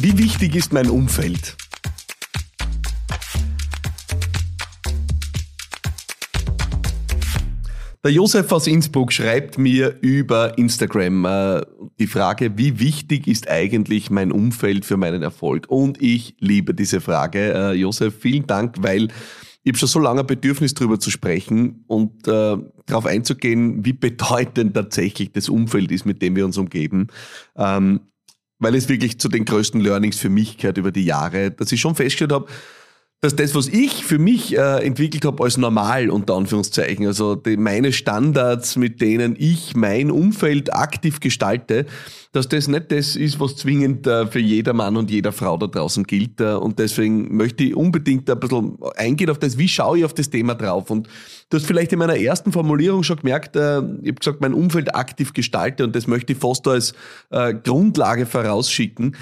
Wie wichtig ist mein Umfeld? Der Josef aus Innsbruck schreibt mir über Instagram äh, die Frage, wie wichtig ist eigentlich mein Umfeld für meinen Erfolg? Und ich liebe diese Frage. Äh, Josef, vielen Dank, weil ich habe schon so lange Bedürfnis darüber zu sprechen und äh, darauf einzugehen, wie bedeutend tatsächlich das Umfeld ist, mit dem wir uns umgeben. Ähm, weil es wirklich zu den größten Learnings für mich gehört über die Jahre, dass ich schon festgestellt habe, dass das, was ich für mich äh, entwickelt habe, als normal unter Anführungszeichen, also die, meine Standards, mit denen ich mein Umfeld aktiv gestalte, dass das nicht das ist, was zwingend äh, für jeder Mann und jeder Frau da draußen gilt. Äh, und deswegen möchte ich unbedingt ein bisschen eingehen auf das, wie schaue ich auf das Thema drauf. Und du hast vielleicht in meiner ersten Formulierung schon gemerkt, äh, ich habe gesagt, mein Umfeld aktiv gestalte und das möchte ich fast als äh, Grundlage vorausschicken.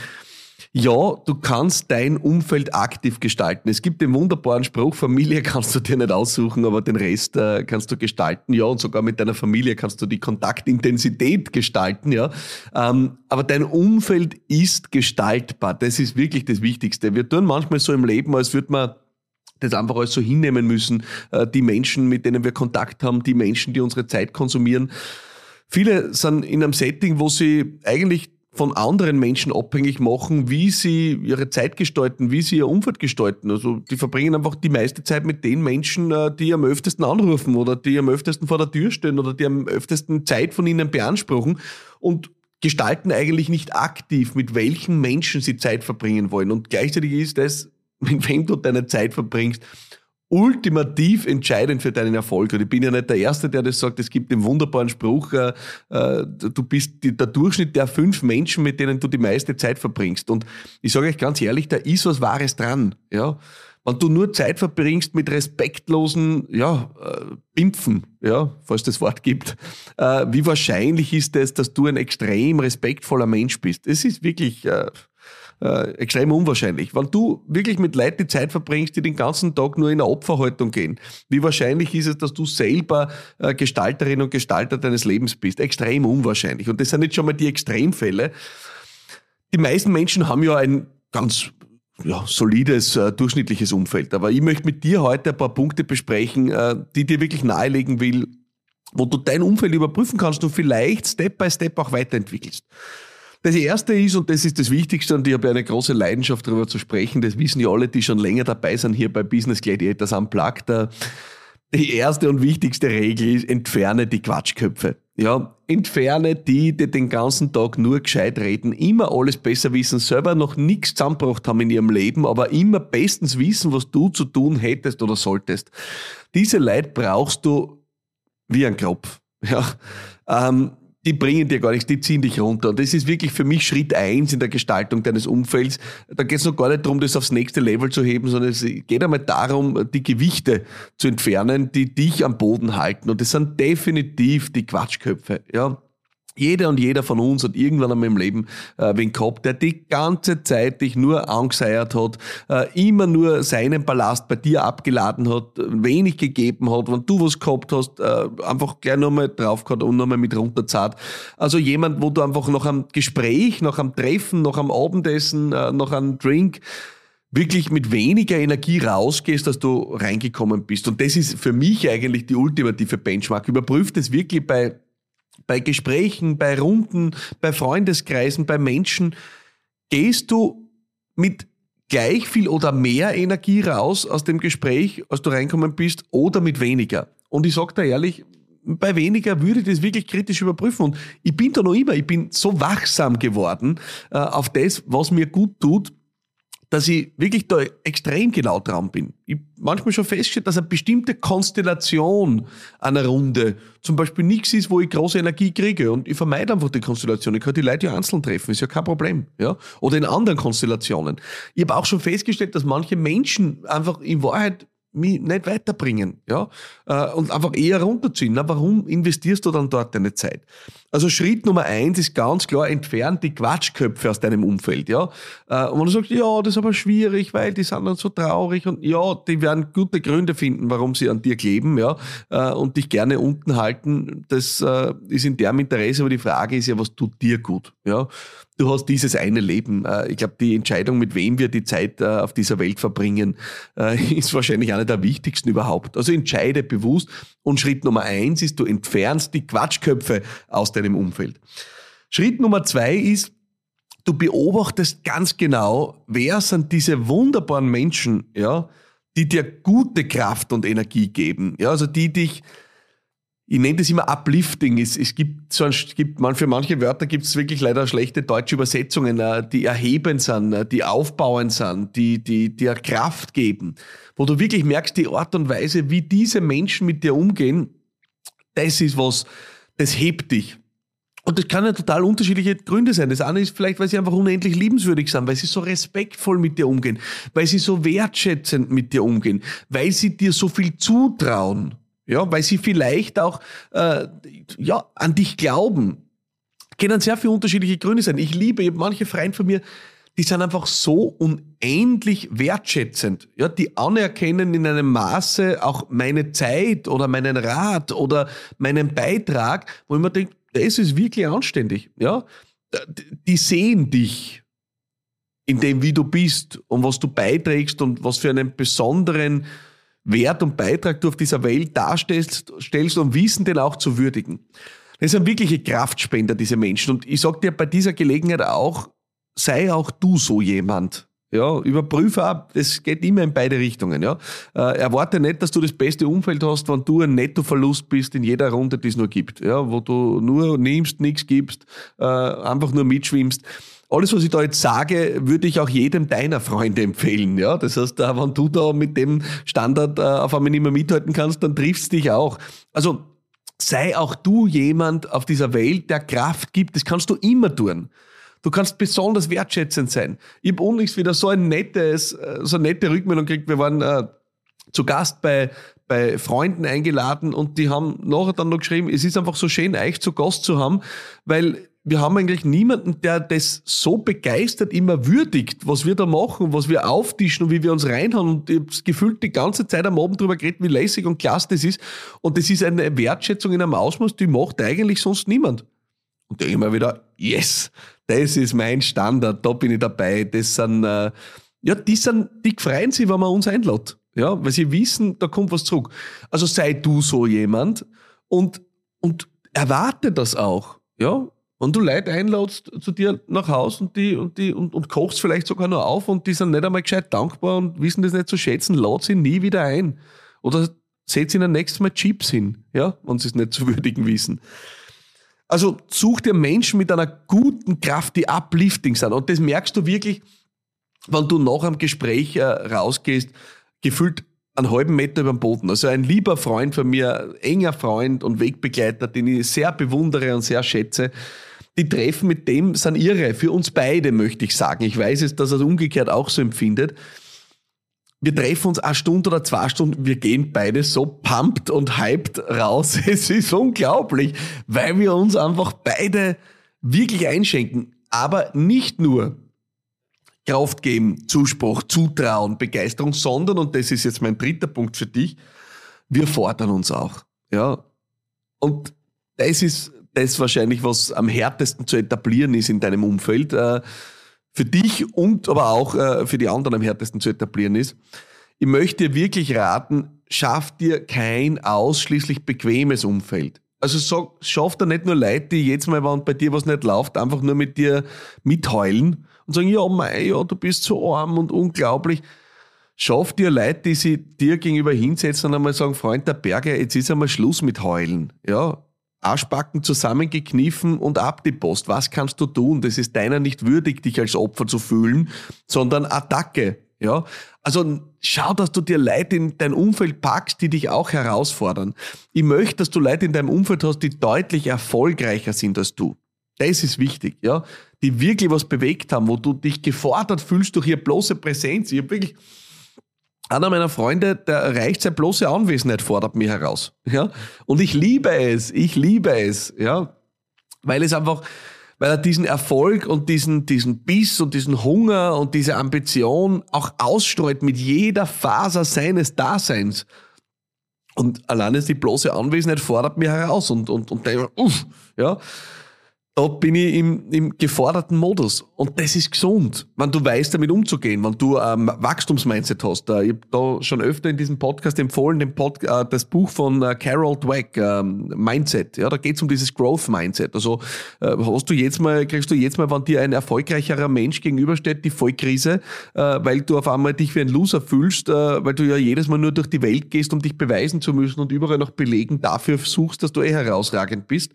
Ja, du kannst dein Umfeld aktiv gestalten. Es gibt den wunderbaren Spruch, Familie kannst du dir nicht aussuchen, aber den Rest äh, kannst du gestalten. Ja, und sogar mit deiner Familie kannst du die Kontaktintensität gestalten. Ja, ähm, aber dein Umfeld ist gestaltbar. Das ist wirklich das Wichtigste. Wir tun manchmal so im Leben, als würde man das einfach alles so hinnehmen müssen. Äh, die Menschen, mit denen wir Kontakt haben, die Menschen, die unsere Zeit konsumieren. Viele sind in einem Setting, wo sie eigentlich von anderen Menschen abhängig machen, wie sie ihre Zeit gestalten, wie sie ihr Umfeld gestalten. Also die verbringen einfach die meiste Zeit mit den Menschen, äh, die am öftesten anrufen oder die am öftesten vor der Tür stehen oder die am öftesten Zeit von ihnen beanspruchen und gestalten eigentlich nicht aktiv, mit welchen Menschen sie Zeit verbringen wollen. Und gleichzeitig ist das, mit wem du deine Zeit verbringst, ultimativ entscheidend für deinen Erfolg. Und ich bin ja nicht der Erste, der das sagt. Es gibt den wunderbaren Spruch, äh, äh du bist die, der Durchschnitt der fünf Menschen, mit denen du die meiste Zeit verbringst. Und ich sage euch ganz ehrlich, da ist was Wahres dran. Ja? Wenn du nur Zeit verbringst mit respektlosen ja, äh, Pimpfen, ja, falls das Wort gibt, äh, wie wahrscheinlich ist es, dass du ein extrem respektvoller Mensch bist? Es ist wirklich... Äh, äh, extrem unwahrscheinlich. Wenn du wirklich mit Leuten die Zeit verbringst, die den ganzen Tag nur in eine Opferhaltung gehen, wie wahrscheinlich ist es, dass du selber äh, Gestalterin und Gestalter deines Lebens bist? Extrem unwahrscheinlich. Und das sind nicht schon mal die Extremfälle. Die meisten Menschen haben ja ein ganz ja, solides, äh, durchschnittliches Umfeld. Aber ich möchte mit dir heute ein paar Punkte besprechen, äh, die dir wirklich nahelegen will, wo du dein Umfeld überprüfen kannst und vielleicht Step by Step auch weiterentwickelst. Das erste ist, und das ist das Wichtigste, und ich habe eine große Leidenschaft darüber zu sprechen, das wissen ja alle, die schon länger dabei sind hier bei Business Gladiators Unplugged. Die erste und wichtigste Regel ist, entferne die Quatschköpfe. Ja, entferne die, die den ganzen Tag nur gescheit reden, immer alles besser wissen, selber noch nichts zusammengebracht haben in ihrem Leben, aber immer bestens wissen, was du zu tun hättest oder solltest. Diese Leute brauchst du wie ein Kropf. Ja, ähm, die bringen dir gar nichts, die ziehen dich runter. Und das ist wirklich für mich Schritt eins in der Gestaltung deines Umfelds. Da geht es noch gar nicht darum, das aufs nächste Level zu heben, sondern es geht einmal darum, die Gewichte zu entfernen, die dich am Boden halten. Und das sind definitiv die Quatschköpfe. Ja, jeder und jeder von uns hat irgendwann einmal im Leben äh, wen gehabt, der die ganze Zeit dich nur angeseiert hat, äh, immer nur seinen Ballast bei dir abgeladen hat, wenig gegeben hat, wenn du was gehabt hast, äh, einfach gleich nochmal drauf gehabt und nochmal mit runterzahlt. Also jemand, wo du einfach nach einem Gespräch, nach einem Treffen, nach einem Abendessen, äh, nach einem Drink wirklich mit weniger Energie rausgehst, dass du reingekommen bist. Und das ist für mich eigentlich die ultimative Benchmark. Überprüf das wirklich bei bei Gesprächen, bei Runden, bei Freundeskreisen, bei Menschen, gehst du mit gleich viel oder mehr Energie raus aus dem Gespräch, als du reinkommen bist, oder mit weniger. Und ich sage dir ehrlich, bei weniger würde ich das wirklich kritisch überprüfen. Und ich bin da noch immer, ich bin so wachsam geworden äh, auf das, was mir gut tut, dass ich wirklich da extrem genau dran bin. Ich manchmal schon festgestellt, dass eine bestimmte Konstellation einer Runde zum Beispiel nichts ist, wo ich große Energie kriege. Und ich vermeide einfach die Konstellation. Ich kann die Leute ja einzeln treffen, ist ja kein Problem. Ja? Oder in anderen Konstellationen. Ich habe auch schon festgestellt, dass manche Menschen einfach in Wahrheit mich nicht weiterbringen, ja, äh, und einfach eher runterziehen. Na, warum investierst du dann dort deine Zeit? Also Schritt Nummer eins ist ganz klar, entfernt die Quatschköpfe aus deinem Umfeld, ja. Äh, und wenn du sagst, ja, das ist aber schwierig, weil die sind dann so traurig und ja, die werden gute Gründe finden, warum sie an dir kleben, ja, äh, und dich gerne unten halten. Das ist in deren Interesse, aber die Frage ist ja, was tut dir gut, ja. Du hast dieses eine Leben. Äh, ich glaube, die Entscheidung, mit wem wir die Zeit äh, auf dieser Welt verbringen, äh, ist wahrscheinlich eine der wichtigsten überhaupt. Also entscheide bewusst. Und Schritt Nummer eins ist, du entfernst die Quatschköpfe aus deinem Umfeld. Schritt Nummer zwei ist, du beobachtest ganz genau, wer sind diese wunderbaren Menschen, ja, die dir gute Kraft und Energie geben. Ja, also die dich ich nenne das immer uplifting. Es, es gibt so ein, gibt man, für manche Wörter gibt es wirklich leider schlechte deutsche Übersetzungen, äh, die erhebend sind, äh, die aufbauend sind, die, die dir Kraft geben, wo du wirklich merkst, die Art und Weise, wie diese Menschen mit dir umgehen, das ist was, das hebt dich. Und das kann ja total unterschiedliche Gründe sein. Das eine ist vielleicht, weil sie einfach unendlich liebenswürdig sind, weil sie so respektvoll mit dir umgehen, weil sie so wertschätzend mit dir umgehen, weil sie dir so viel zutrauen. Ja, weil sie vielleicht auch äh, ja, an dich glauben. Können sehr viele unterschiedliche Gründe sein. Ich liebe manche Freunde von mir, die sind einfach so unendlich wertschätzend. Ja, die anerkennen in einem Maße auch meine Zeit oder meinen Rat oder meinen Beitrag, wo ich mir denke, das ist wirklich anständig. Ja, die sehen dich in dem, wie du bist und was du beiträgst und was für einen besonderen Wert und Beitrag du auf dieser Welt darstellst stellst und wissen, den auch zu würdigen. Das sind wirkliche Kraftspender, diese Menschen. Und ich sag dir bei dieser Gelegenheit auch, sei auch du so jemand. Ja, überprüfe ab, es geht immer in beide Richtungen. Ja. Äh, erwarte nicht, dass du das beste Umfeld hast, wenn du ein Nettoverlust bist in jeder Runde, die es nur gibt. Ja, wo du nur nimmst, nichts gibst, äh, einfach nur mitschwimmst alles, was ich da jetzt sage, würde ich auch jedem deiner Freunde empfehlen. Ja, das heißt, wenn du da mit dem Standard äh, auf einmal nicht mehr mithalten kannst, dann triffst dich auch. Also sei auch du jemand auf dieser Welt, der Kraft gibt. Das kannst du immer tun. Du kannst besonders wertschätzend sein. Ich habe unlängst wieder so ein nettes, äh, so eine nette Rückmeldung gekriegt. Wir waren äh, zu Gast bei, bei Freunden eingeladen und die haben nachher dann noch geschrieben, es ist einfach so schön, euch zu Gast zu haben, weil wir haben eigentlich niemanden, der das so begeistert immer würdigt, was wir da machen, was wir auftischen und wie wir uns reinhauen. Und ich habe gefühlt die ganze Zeit am Abend drüber geredet, wie lässig und klasse das ist. Und das ist eine Wertschätzung in einem Ausmaß, die macht eigentlich sonst niemand. Und da immer wieder, yes, das ist mein Standard, da bin ich dabei. Das sind, äh, ja, die sind, die freuen sich, wenn man uns einlädt. Ja, weil sie wissen, da kommt was zurück. Also sei du so jemand und, und erwarte das auch. Ja, wenn du Leute einladest zu dir nach Hause und die und die und, und kochst vielleicht sogar nur auf und die sind nicht einmal gescheit dankbar und wissen das nicht zu schätzen, lad sie nie wieder ein. Oder setz ihnen nächstes Mal Chips hin, ja, wenn sie es nicht zu würdigen wissen. Also such dir Menschen mit einer guten Kraft, die uplifting sind. Und das merkst du wirklich, wenn du nach einem Gespräch äh, rausgehst, gefühlt einen halben Meter über dem Boden. Also ein lieber Freund von mir, enger Freund und Wegbegleiter, den ich sehr bewundere und sehr schätze, die Treffen mit dem sind irre. Für uns beide, möchte ich sagen. Ich weiß es, dass er es umgekehrt auch so empfindet. Wir treffen uns eine Stunde oder zwei Stunden, wir gehen beide so pumped und hyped raus. Es ist unglaublich, weil wir uns einfach beide wirklich einschenken. Aber nicht nur Kraft geben, Zuspruch, Zutrauen, Begeisterung, sondern, und das ist jetzt mein dritter Punkt für dich, wir fordern uns auch. Ja. Und das ist das wahrscheinlich, was am härtesten zu etablieren ist in deinem Umfeld. Äh, für dich und aber auch äh, für die anderen am härtesten zu etablieren ist. Ich möchte dir wirklich raten, schaff dir kein ausschließlich bequemes Umfeld. Also sag, schaff da nicht nur Leute, die jetzt mal, wenn bei dir was nicht läuft, einfach nur mit dir mitheulen und sagen, ja, mei, ja, du bist so arm und unglaublich. Schaff dir Leute, die sich dir gegenüber hinsetzen und einmal sagen, Freund der Berge, jetzt ist einmal Schluss mit heulen. Ja, Arschbacken zusammengekniffen und ab die Post. Was kannst du tun? Das ist deiner nicht würdig, dich als Opfer zu fühlen, sondern Attacke. Ja, also schau, dass du dir Leute in dein Umfeld packst, die dich auch herausfordern. Ich möchte, dass du Leute in deinem Umfeld hast, die deutlich erfolgreicher sind als du. Das ist wichtig, ja. Die wirklich was bewegt haben, wo du dich gefordert fühlst durch ihre bloße Präsenz. Ich habe wirklich einer meiner Freunde, der erreicht seine bloße Anwesenheit, fordert mich heraus. Ja? Und ich liebe es, ich liebe es, ja. Weil es einfach, weil er diesen Erfolg und diesen, diesen Biss und diesen Hunger und diese Ambition auch ausstreut mit jeder Faser seines Daseins. Und allein ist die bloße Anwesenheit fordert mich heraus und, und, und denke, uff, ja. Da bin ich im, im geforderten Modus. Und das ist gesund, wenn du weißt, damit umzugehen, wenn du ähm, Wachstumsmindset hast. Äh, ich habe da schon öfter in diesem Podcast empfohlen, den Pod, äh, das Buch von äh, Carol Dweck, äh, Mindset. Ja, da geht es um dieses Growth Mindset. Also äh, hast du jetzt mal, kriegst du jetzt mal, wenn dir ein erfolgreicherer Mensch gegenübersteht, die Vollkrise, äh, weil du auf einmal dich wie ein Loser fühlst, äh, weil du ja jedes Mal nur durch die Welt gehst, um dich beweisen zu müssen und überall noch belegen dafür suchst, dass du eh herausragend bist.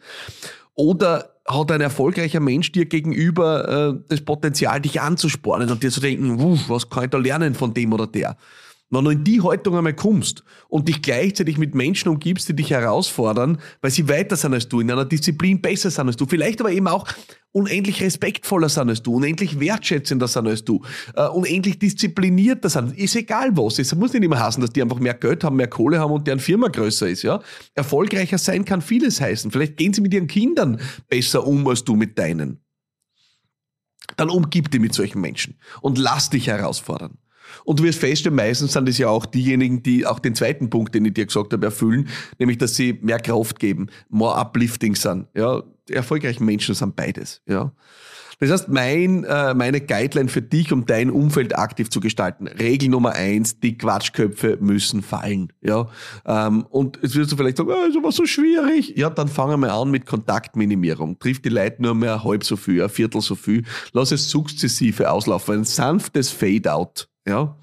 Oder hat ein erfolgreicher Mensch dir gegenüber äh, das Potenzial, dich anzuspornen und dir zu denken, was kann ich da lernen von dem oder der? Wenn du in die Haltung einmal kommst und dich gleichzeitig mit Menschen umgibst, die dich herausfordern, weil sie weiter sind als du, in einer Disziplin besser sind als du, vielleicht aber eben auch unendlich respektvoller sind als du, unendlich wertschätzender sind als du, uh, unendlich disziplinierter sind. Ist egal was. Es muss nicht immer heißen, dass die einfach mehr Geld haben, mehr Kohle haben und deren Firma größer ist. Ja? Erfolgreicher sein kann vieles heißen. Vielleicht gehen sie mit ihren Kindern besser um als du mit deinen. Dann umgib dich mit solchen Menschen und lass dich herausfordern. Und du wirst feststellen, meistens sind es ja auch diejenigen, die auch den zweiten Punkt, den ich dir gesagt habe, erfüllen, nämlich, dass sie mehr Kraft geben, more uplifting sind. Ja, erfolgreichen Menschen sind beides. Ja. Das heißt, mein, äh, meine Guideline für dich, um dein Umfeld aktiv zu gestalten. Regel Nummer eins, die Quatschköpfe müssen fallen. Ja? Ähm, und jetzt wirst du vielleicht sagen, oh, ist aber so schwierig. Ja, dann fangen wir an mit Kontaktminimierung. Triff die Leute nur mehr halb so viel, ein Viertel so viel. Lass es sukzessive auslaufen. Ein sanftes Fade-out. Ja.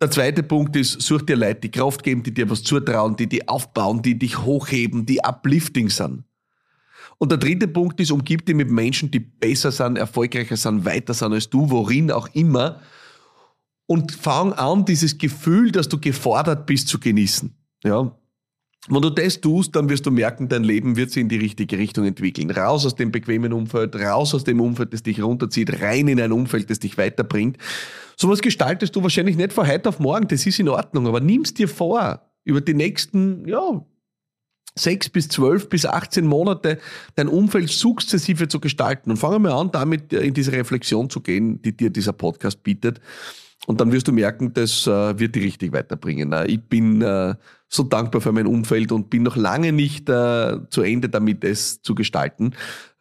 Der zweite Punkt ist, such dir Leute, die Kraft geben, die dir was zutrauen, die dich aufbauen, die dich hochheben, die uplifting sind. Und der dritte Punkt ist, umgib dich mit Menschen, die besser sind, erfolgreicher sind, weiter sind als du, worin auch immer. Und fang an, dieses Gefühl, dass du gefordert bist, zu genießen. Ja. Wenn du das tust, dann wirst du merken, dein Leben wird sich in die richtige Richtung entwickeln. Raus aus dem bequemen Umfeld, raus aus dem Umfeld, das dich runterzieht, rein in ein Umfeld, das dich weiterbringt. Sowas gestaltest du wahrscheinlich nicht von heute auf morgen, das ist in Ordnung, aber nimmst dir vor, über die nächsten, ja, sechs bis zwölf bis 18 Monate dein Umfeld sukzessive zu gestalten. Und fangen wir an, damit in diese Reflexion zu gehen, die dir dieser Podcast bietet. Und dann wirst du merken, das äh, wird dich richtig weiterbringen. Äh, ich bin äh, so dankbar für mein Umfeld und bin noch lange nicht äh, zu Ende damit, es zu gestalten.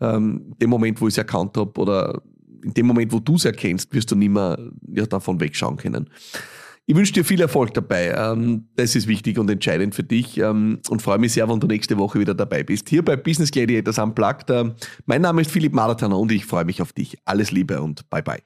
Ähm, dem Moment, wo ich es erkannt habe oder in dem Moment, wo du es erkennst, wirst du nicht mehr ja, davon wegschauen können. Ich wünsche dir viel Erfolg dabei. Ähm, das ist wichtig und entscheidend für dich ähm, und freue mich sehr, wenn du nächste Woche wieder dabei bist. Hier bei Business Gladiators Unplugged. Mein Name ist Philipp Marathaner und ich freue mich auf dich. Alles Liebe und bye bye.